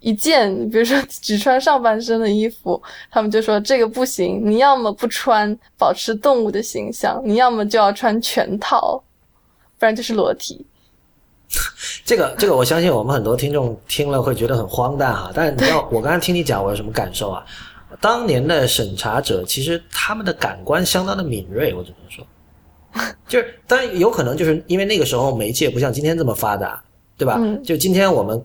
一件，比如说只穿上半身的衣服，他们就说这个不行，你要么不穿，保持动物的形象，你要么就要穿全套，不然就是裸体。这 个这个，我相信我们很多听众听了会觉得很荒诞哈。但是你知道，我刚才听你讲，我有什么感受啊？当年的审查者其实他们的感官相当的敏锐，我只能说，就是当然有可能就是因为那个时候媒介不像今天这么发达，对吧？嗯就今天我们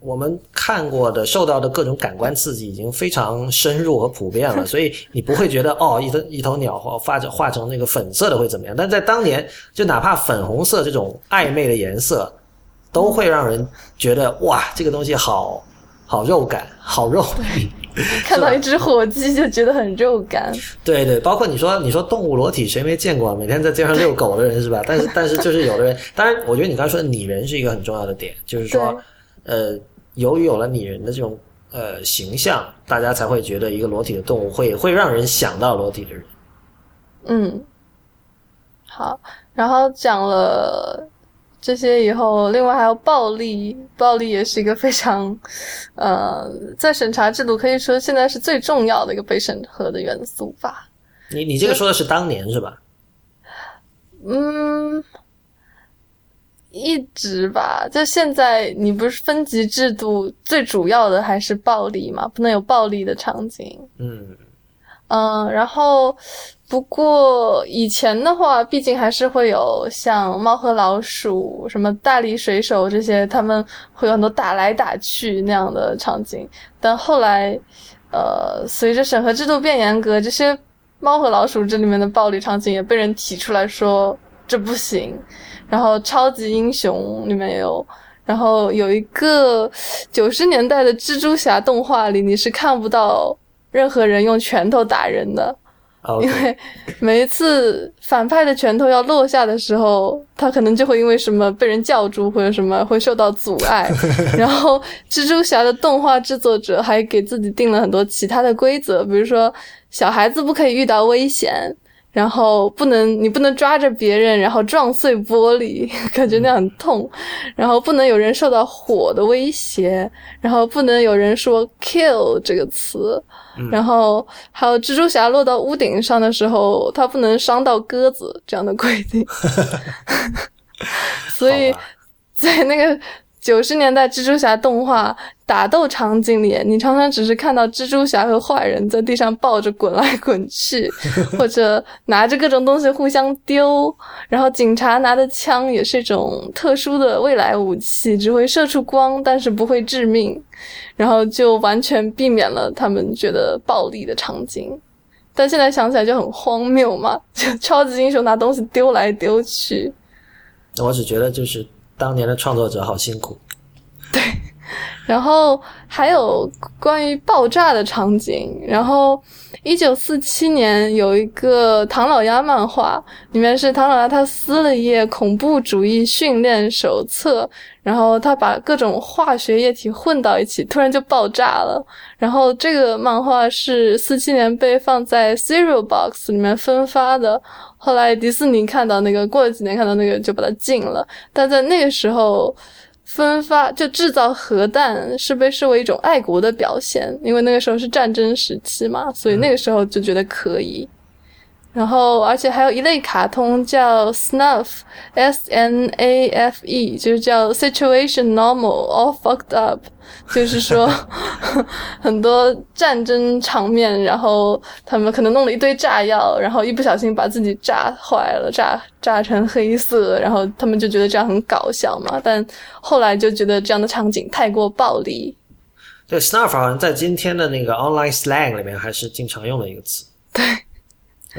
我们看过的、受到的各种感官刺激已经非常深入和普遍了，所以你不会觉得哦，一头一头鸟画画成画成那个粉色的会怎么样？但在当年，就哪怕粉红色这种暧昧的颜色。都会让人觉得哇，这个东西好好肉感，好肉。看到一只火鸡就觉得很肉感。对对，包括你说你说动物裸体，谁没见过？每天在街上遛狗的人是吧？但是但是就是有的人，当然，我觉得你刚才说的拟人是一个很重要的点，就是说，呃，由于有了拟人的这种呃形象，大家才会觉得一个裸体的动物会会让人想到裸体的人。嗯，好，然后讲了。这些以后，另外还有暴力，暴力也是一个非常，呃，在审查制度可以说现在是最重要的一个被审核的元素吧。你你这个说的是当年是吧？嗯，一直吧。就现在，你不是分级制度最主要的还是暴力嘛？不能有暴力的场景。嗯嗯，然后。不过以前的话，毕竟还是会有像猫和老鼠、什么大力水手这些，他们会有很多打来打去那样的场景。但后来，呃，随着审核制度变严格，这些猫和老鼠这里面的暴力场景也被人提出来说这不行。然后超级英雄里面有，然后有一个九十年代的蜘蛛侠动画里，你是看不到任何人用拳头打人的。因为每一次反派的拳头要落下的时候，他可能就会因为什么被人叫住或者什么会受到阻碍。然后蜘蛛侠的动画制作者还给自己定了很多其他的规则，比如说小孩子不可以遇到危险。然后不能，你不能抓着别人，然后撞碎玻璃，感觉那样很痛。然后不能有人受到火的威胁，然后不能有人说 “kill” 这个词。然后还有蜘蛛侠落到屋顶上的时候，他不能伤到鸽子这样的规定。所以在那个。九十年代蜘蛛侠动画打斗场景里，你常常只是看到蜘蛛侠和坏人在地上抱着滚来滚去，或者拿着各种东西互相丢。然后警察拿的枪也是一种特殊的未来武器，只会射出光，但是不会致命。然后就完全避免了他们觉得暴力的场景。但现在想起来就很荒谬嘛，就超级英雄拿东西丢来丢去。我只觉得就是。当年的创作者好辛苦，对，然后还有关于爆炸的场景。然后，一九四七年有一个唐老鸭漫画，里面是唐老鸭他撕了一页恐怖主义训练手册，然后他把各种化学液体混到一起，突然就爆炸了。然后这个漫画是四七年被放在 Cereal Box 里面分发的。后来迪士尼看到那个，过了几年看到那个就把它禁了。但在那个时候，分发就制造核弹是被视为一种爱国的表现，因为那个时候是战争时期嘛，所以那个时候就觉得可以。然后，而且还有一类卡通叫 Snuff，S N A F E，就是叫 Situation Normal All Fucked Up，就是说 很多战争场面，然后他们可能弄了一堆炸药，然后一不小心把自己炸坏了，炸炸成黑色，然后他们就觉得这样很搞笑嘛。但后来就觉得这样的场景太过暴力。对，Snuff 好像在今天的那个 online slang 里面还是经常用的一个词。对，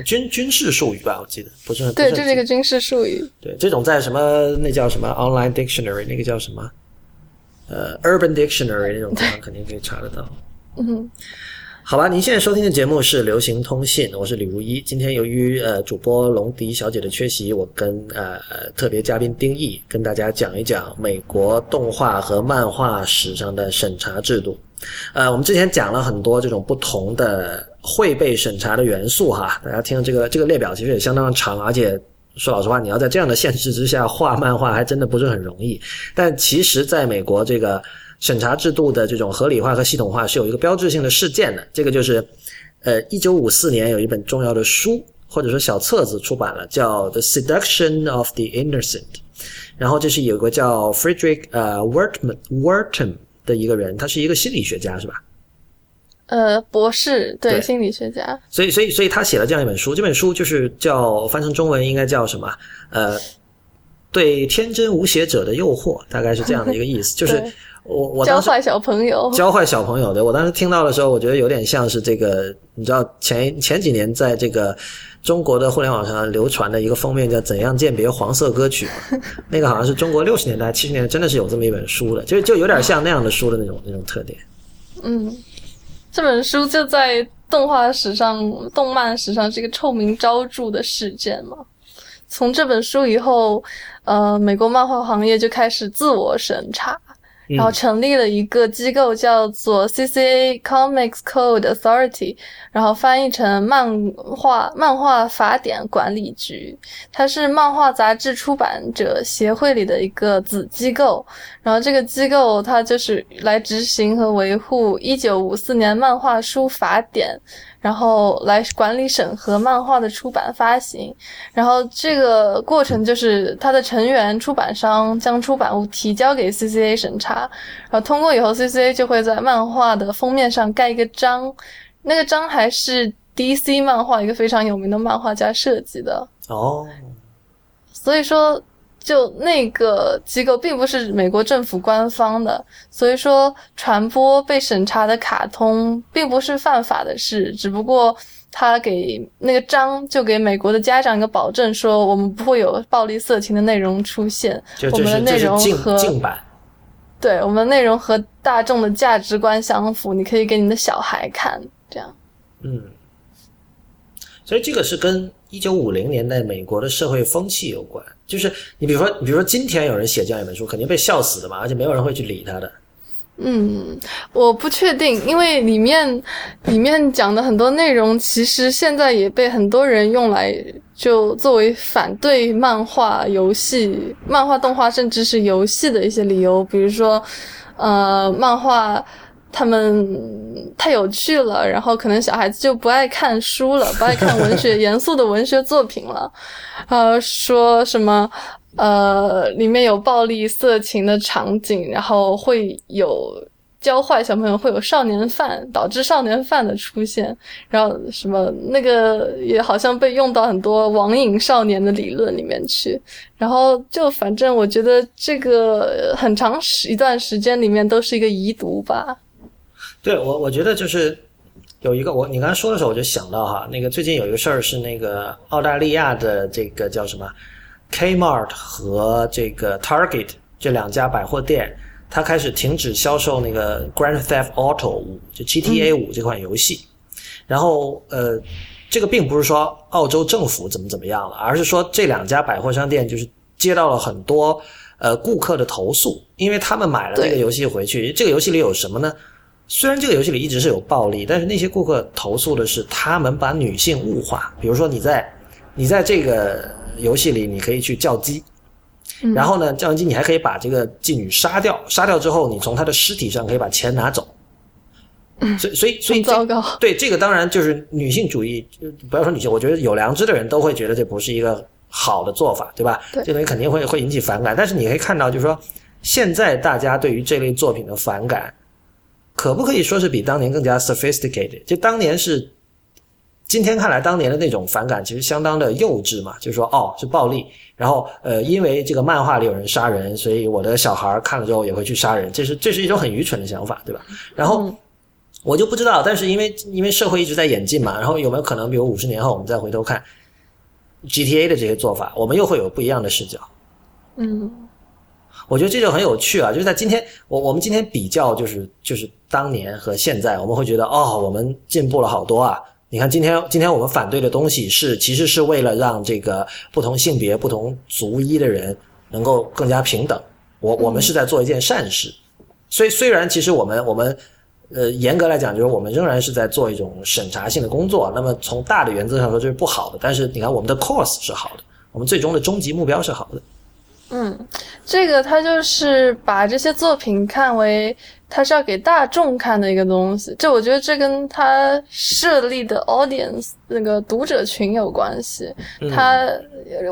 军军事术语吧，我记得不是很对，就是很这是一个军事术语。对，这种在什么那叫什么 online dictionary，那个叫什么呃 urban dictionary 那种地方肯定可以查得到。嗯，好吧，您现在收听的节目是流行通信，我是李如一。今天由于呃主播龙迪小姐的缺席，我跟呃呃特别嘉宾丁毅跟大家讲一讲美国动画和漫画史上的审查制度。呃，我们之前讲了很多这种不同的会被审查的元素哈，大家听这个这个列表其实也相当长，而且说老实话，你要在这样的限制之下画漫画，还真的不是很容易。但其实，在美国这个审查制度的这种合理化和系统化是有一个标志性的事件的，这个就是，呃，一九五四年有一本重要的书或者说小册子出版了，叫《The Seduction of the Innocent》，然后这是有个叫 Frederick 呃 Wertman Wertham 的一个人，他是一个心理学家，是吧？呃，博士，对，对心理学家。所以，所以，所以他写了这样一本书，这本书就是叫翻成中文应该叫什么？呃，对天真无邪者的诱惑，大概是这样的一个意思。就是我我教坏小朋友。教坏小朋友的，我当时听到的时候，我觉得有点像是这个，你知道前前几年在这个中国的互联网上流传的一个封面叫《怎样鉴别黄色歌曲》嘛，那个好像是中国六十年代、七十年代真的是有这么一本书的，就就有点像那样的书的那种那种特点。嗯，这本书就在动画史上、动漫史上是一个臭名昭著的事件嘛。从这本书以后，呃，美国漫画行业就开始自我审查，然后成立了一个机构叫做 CCA Comics Code Authority，然后翻译成漫画漫画法典管理局。它是漫画杂志出版者协会里的一个子机构，然后这个机构它就是来执行和维护一九五四年漫画书法典，然后来管理审核漫画的出版发行。然后这个过程就是它的成员出版商将出版物提交给 CCA 审查，然后通过以后，CCA 就会在漫画的封面上盖一个章，那个章还是 DC 漫画一个非常有名的漫画家设计的。哦，所以说，就那个机构并不是美国政府官方的，所以说传播被审查的卡通并不是犯法的事，只不过他给那个章就给美国的家长一个保证，说我们不会有暴力色情的内容出现，我们的内容和禁版。对我们的内容和大众的价值观相符，你可以给你的小孩看，这样。嗯，所以这个是跟一九五零年代美国的社会风气有关。就是你比如说，比如说今天有人写这样一本书，肯定被笑死的嘛，而且没有人会去理他的。嗯，我不确定，因为里面里面讲的很多内容，其实现在也被很多人用来就作为反对漫画、游戏、漫画、动画，甚至是游戏的一些理由，比如说，呃，漫画。他们太有趣了，然后可能小孩子就不爱看书了，不爱看文学严肃的文学作品了，呃，说什么呃里面有暴力色情的场景，然后会有教坏小朋友，会有少年犯，导致少年犯的出现，然后什么那个也好像被用到很多网瘾少年的理论里面去，然后就反正我觉得这个很长时一段时间里面都是一个遗毒吧。对我，我觉得就是有一个我你刚才说的时候，我就想到哈，那个最近有一个事儿是那个澳大利亚的这个叫什么 Kmart 和这个 Target 这两家百货店，它开始停止销售那个 Grand Theft Auto 五，就 GTA 五这款游戏。然后呃，这个并不是说澳洲政府怎么怎么样了，而是说这两家百货商店就是接到了很多呃顾客的投诉，因为他们买了这个游戏回去，这个游戏里有什么呢？虽然这个游戏里一直是有暴力，但是那些顾客投诉的是他们把女性物化。比如说你在你在这个游戏里，你可以去叫鸡，嗯然后呢，叫完鸡你还可以把这个妓女杀掉，杀掉之后，你从她的尸体上可以把钱拿走。所以所以所以糟糕。对这个当然就是女性主义，就不要说女性，我觉得有良知的人都会觉得这不是一个好的做法，对吧？对这东西肯定会会引起反感。但是你可以看到，就是说现在大家对于这类作品的反感，可不可以说是比当年更加 sophisticated？就当年是今天看来，当年的那种反感其实相当的幼稚嘛，就是说哦是暴力，然后呃因为这个漫画里有人杀人，所以我的小孩看了之后也会去杀人，这是这是一种很愚蠢的想法，对吧？然后我就不知道，但是因为因为社会一直在演进嘛，然后有没有可能，比如五十年后我们再回头看 GTA 的这些做法，我们又会有不一样的视角。嗯。我觉得这就很有趣啊！就是在今天，我我们今天比较，就是就是当年和现在，我们会觉得哦，我们进步了好多啊！你看今天今天我们反对的东西是，其实是为了让这个不同性别、不同族裔的人能够更加平等。我我们是在做一件善事。所以虽然其实我们我们呃严格来讲，就是我们仍然是在做一种审查性的工作。那么从大的原则上说，这是不好的。但是你看，我们的 course 是好的，我们最终的终极目标是好的。嗯，这个他就是把这些作品看为他是要给大众看的一个东西，这我觉得这跟他设立的 audience 那个读者群有关系。他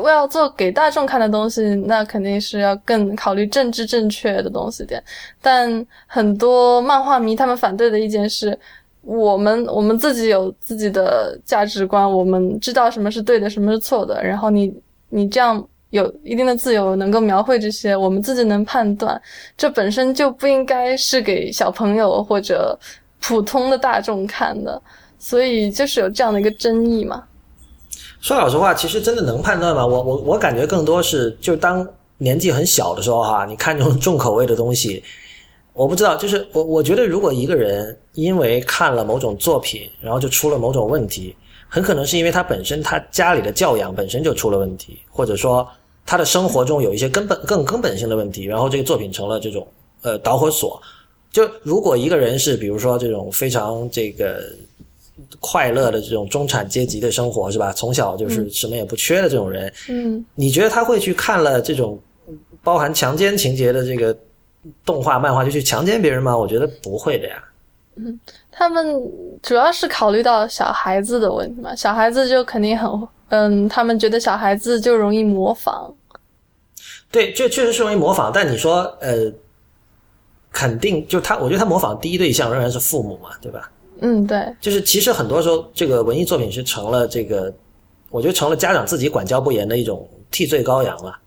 为要做给大众看的东西，那肯定是要更考虑政治正确的东西点。但很多漫画迷他们反对的意见是，我们我们自己有自己的价值观，我们知道什么是对的，什么是错的。然后你你这样。有一定的自由，能够描绘这些，我们自己能判断，这本身就不应该是给小朋友或者普通的大众看的，所以就是有这样的一个争议嘛。说老实话，其实真的能判断吗？我我我感觉更多是，就当年纪很小的时候哈，你看这种重口味的东西，我不知道，就是我我觉得，如果一个人因为看了某种作品，然后就出了某种问题，很可能是因为他本身他家里的教养本身就出了问题，或者说。他的生活中有一些根本更根本性的问题，然后这个作品成了这种呃导火索。就如果一个人是比如说这种非常这个快乐的这种中产阶级的生活是吧？从小就是什么也不缺的这种人，嗯，你觉得他会去看了这种包含强奸情节的这个动画漫画就去强奸别人吗？我觉得不会的呀。嗯，他们主要是考虑到小孩子的问题嘛，小孩子就肯定很嗯，他们觉得小孩子就容易模仿。对，这确实是容易模仿，但你说，呃，肯定就他，我觉得他模仿第一对象仍然是父母嘛，对吧？嗯，对。就是其实很多时候，这个文艺作品是成了这个，我觉得成了家长自己管教不严的一种替罪羔羊了。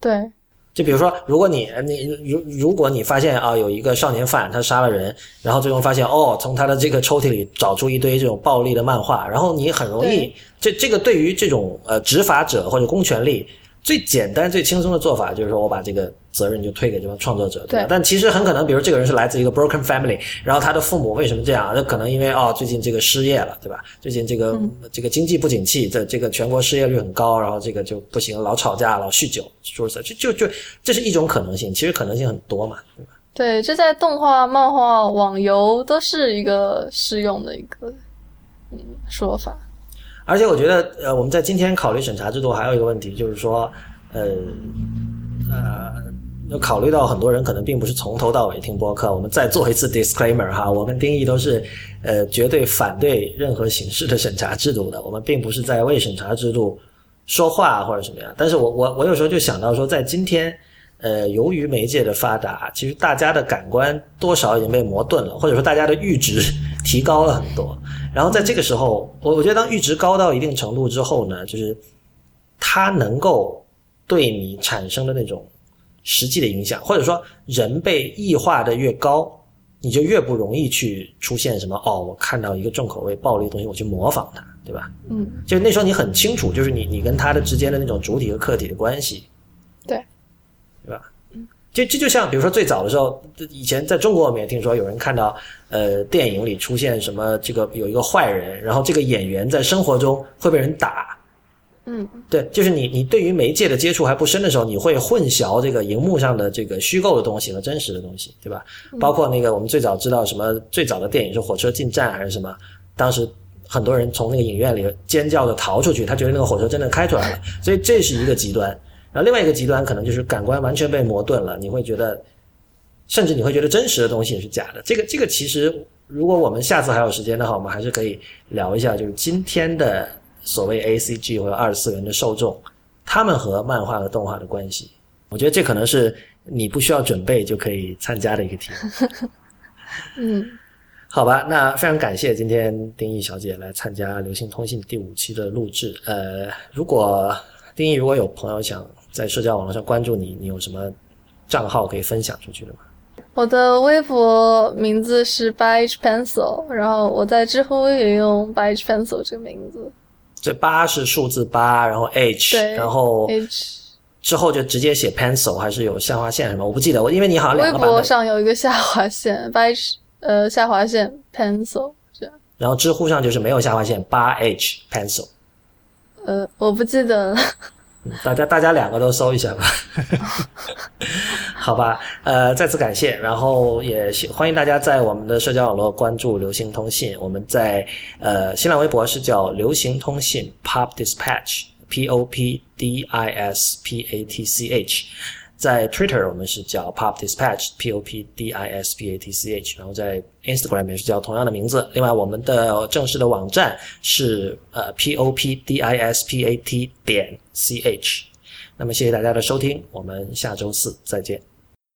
对。就比如说，如果你你如如果你发现啊，有一个少年犯他杀了人，然后最终发现哦，从他的这个抽屉里找出一堆这种暴力的漫画，然后你很容易，这这个对于这种呃执法者或者公权力。最简单、最轻松的做法就是说我把这个责任就推给这帮创作者，对吧？但其实很可能，比如这个人是来自一个 broken family，然后他的父母为什么这样？那可能因为哦，最近这个失业了，对吧？最近这个这个经济不景气，这这个全国失业率很高，然后这个就不行，老吵架，老酗酒，说就就就这是一种可能性。其实可能性很多嘛，对吧？对，这在动画、漫画、网游都是一个适用的一个嗯说法。而且我觉得，呃，我们在今天考虑审查制度，还有一个问题就是说，呃，呃，要考虑到很多人可能并不是从头到尾听播客。我们再做一次 disclaimer 哈，我跟丁义都是，呃，绝对反对任何形式的审查制度的。我们并不是在为审查制度说话或者什么样。但是我我我有时候就想到说，在今天，呃，由于媒介的发达，其实大家的感官多少已经被磨钝了，或者说大家的阈值提高了很多。然后在这个时候，我我觉得当阈值高到一定程度之后呢，就是它能够对你产生的那种实际的影响，或者说人被异化的越高，你就越不容易去出现什么哦，我看到一个重口味暴力的东西，我去模仿它，对吧？嗯，就那时候你很清楚，就是你你跟他的之间的那种主体和客体的关系？这这就像，比如说最早的时候，以前在中国我们也听说有人看到，呃，电影里出现什么这个有一个坏人，然后这个演员在生活中会被人打。嗯，对，就是你你对于媒介的接触还不深的时候，你会混淆这个荧幕上的这个虚构的东西和真实的东西，对吧？包括那个我们最早知道什么最早的电影是火车进站还是什么，当时很多人从那个影院里尖叫着逃出去，他觉得那个火车真的开出来了，所以这是一个极端。然后另外一个极端可能就是感官完全被磨钝了，你会觉得，甚至你会觉得真实的东西也是假的。这个这个其实，如果我们下次还有时间的话，我们还是可以聊一下，就是今天的所谓 A C G 或者二次元的受众，他们和漫画和动画的关系。我觉得这可能是你不需要准备就可以参加的一个题。嗯，好吧，那非常感谢今天丁义小姐来参加《流行通信》第五期的录制。呃，如果丁义如果有朋友想在社交网络上关注你，你有什么账号可以分享出去的吗？我的微博名字是 by H pencil，然后我在知乎也用 by H pencil 这个名字。这八是数字八，然后 H，然后 H 之后就直接写 pencil 还是有下划线什么？我不记得，我因为你好像两微博。上有一个下划线 by H 呃下划线 pencil 这样。然后知乎上就是没有下划线，八 H pencil。呃，我不记得了。大家大家两个都搜一下吧，好吧？呃，再次感谢，然后也欢迎大家在我们的社交网络关注流行通信。我们在呃新浪微博是叫流行通信 Pop Dispatch，P O P D I S P A T C H。在 Twitter 我们是叫 Pop Dispatch，P O P D I S P A T C H，然后在 Instagram 也是叫同样的名字。另外，我们的正式的网站是呃 P O P D I S P A T 点 C H。那么谢谢大家的收听，我们下周四再见。